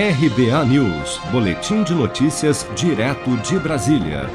RBA News, Boletim de Notícias, direto de Brasília.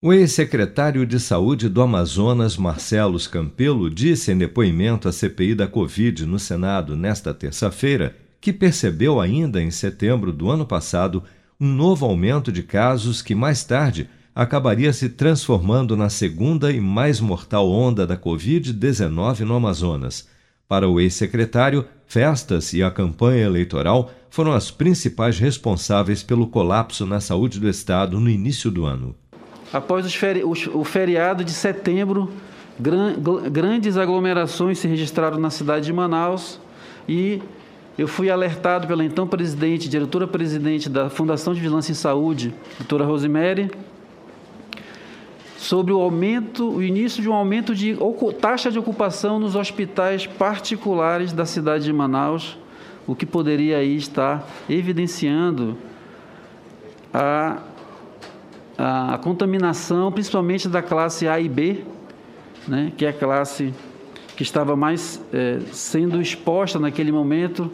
O ex-secretário de Saúde do Amazonas, Marcelo Campelo, disse em depoimento à CPI da Covid no Senado nesta terça-feira que percebeu ainda em setembro do ano passado um novo aumento de casos que mais tarde acabaria se transformando na segunda e mais mortal onda da Covid-19 no Amazonas. Para o ex-secretário, festas e a campanha eleitoral foram as principais responsáveis pelo colapso na saúde do Estado no início do ano. Após feri o feriado de setembro, gran grandes aglomerações se registraram na cidade de Manaus e eu fui alertado pela então presidente, diretora-presidente da Fundação de Vigilância em Saúde, doutora Rosemary, sobre o aumento, o início de um aumento de taxa de ocupação nos hospitais particulares da cidade de Manaus, o que poderia aí estar evidenciando a, a, a contaminação, principalmente da classe A e B, né, que é a classe que estava mais é, sendo exposta naquele momento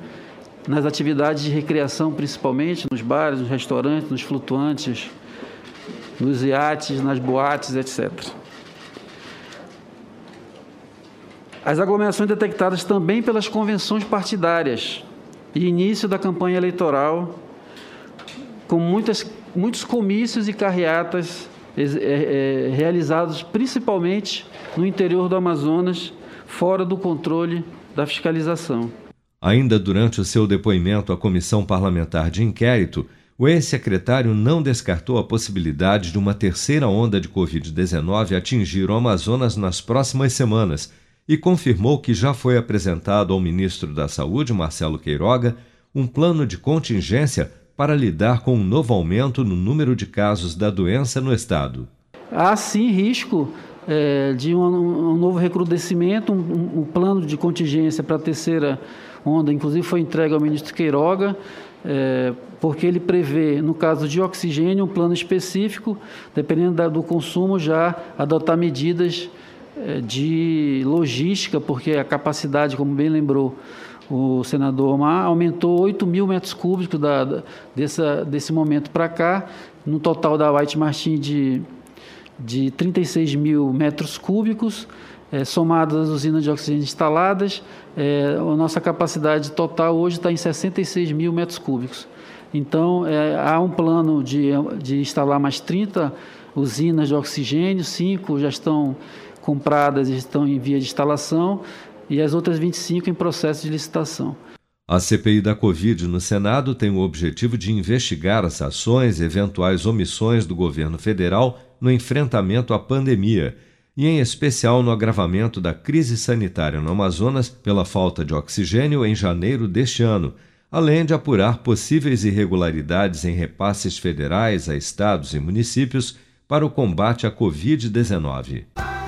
nas atividades de recreação, principalmente nos bares, nos restaurantes, nos flutuantes, nos iates, nas boates, etc. As aglomerações detectadas também pelas convenções partidárias e início da campanha eleitoral, com muitas, muitos comícios e carreatas é, é, realizados principalmente no interior do Amazonas, fora do controle da fiscalização. Ainda durante o seu depoimento à comissão parlamentar de inquérito, o ex-secretário não descartou a possibilidade de uma terceira onda de Covid-19 atingir o Amazonas nas próximas semanas e confirmou que já foi apresentado ao ministro da Saúde, Marcelo Queiroga, um plano de contingência para lidar com um novo aumento no número de casos da doença no estado. Há sim risco é, de um, um, novo recrudescimento, um, um plano de contingência para a terceira onda, inclusive foi entregue ao ministro Queiroga é, porque ele prevê, no caso de oxigênio, um plano específico, dependendo da, do consumo, já adotar medidas é, de logística, porque a capacidade, como bem lembrou o senador Omar, aumentou 8 mil metros cúbicos da, da, dessa, desse momento para cá, no total da White Martin de, de 36 mil metros cúbicos é, somadas às usinas de oxigênio instaladas, é, a nossa capacidade total hoje está em 66 mil metros cúbicos. Então, é, há um plano de, de instalar mais 30 usinas de oxigênio, cinco já estão compradas e estão em via de instalação, e as outras 25 em processo de licitação. A CPI da Covid no Senado tem o objetivo de investigar as ações e eventuais omissões do governo federal no enfrentamento à pandemia e, em especial, no agravamento da crise sanitária no Amazonas pela falta de oxigênio em janeiro deste ano, além de apurar possíveis irregularidades em repasses federais a estados e municípios para o combate à Covid-19.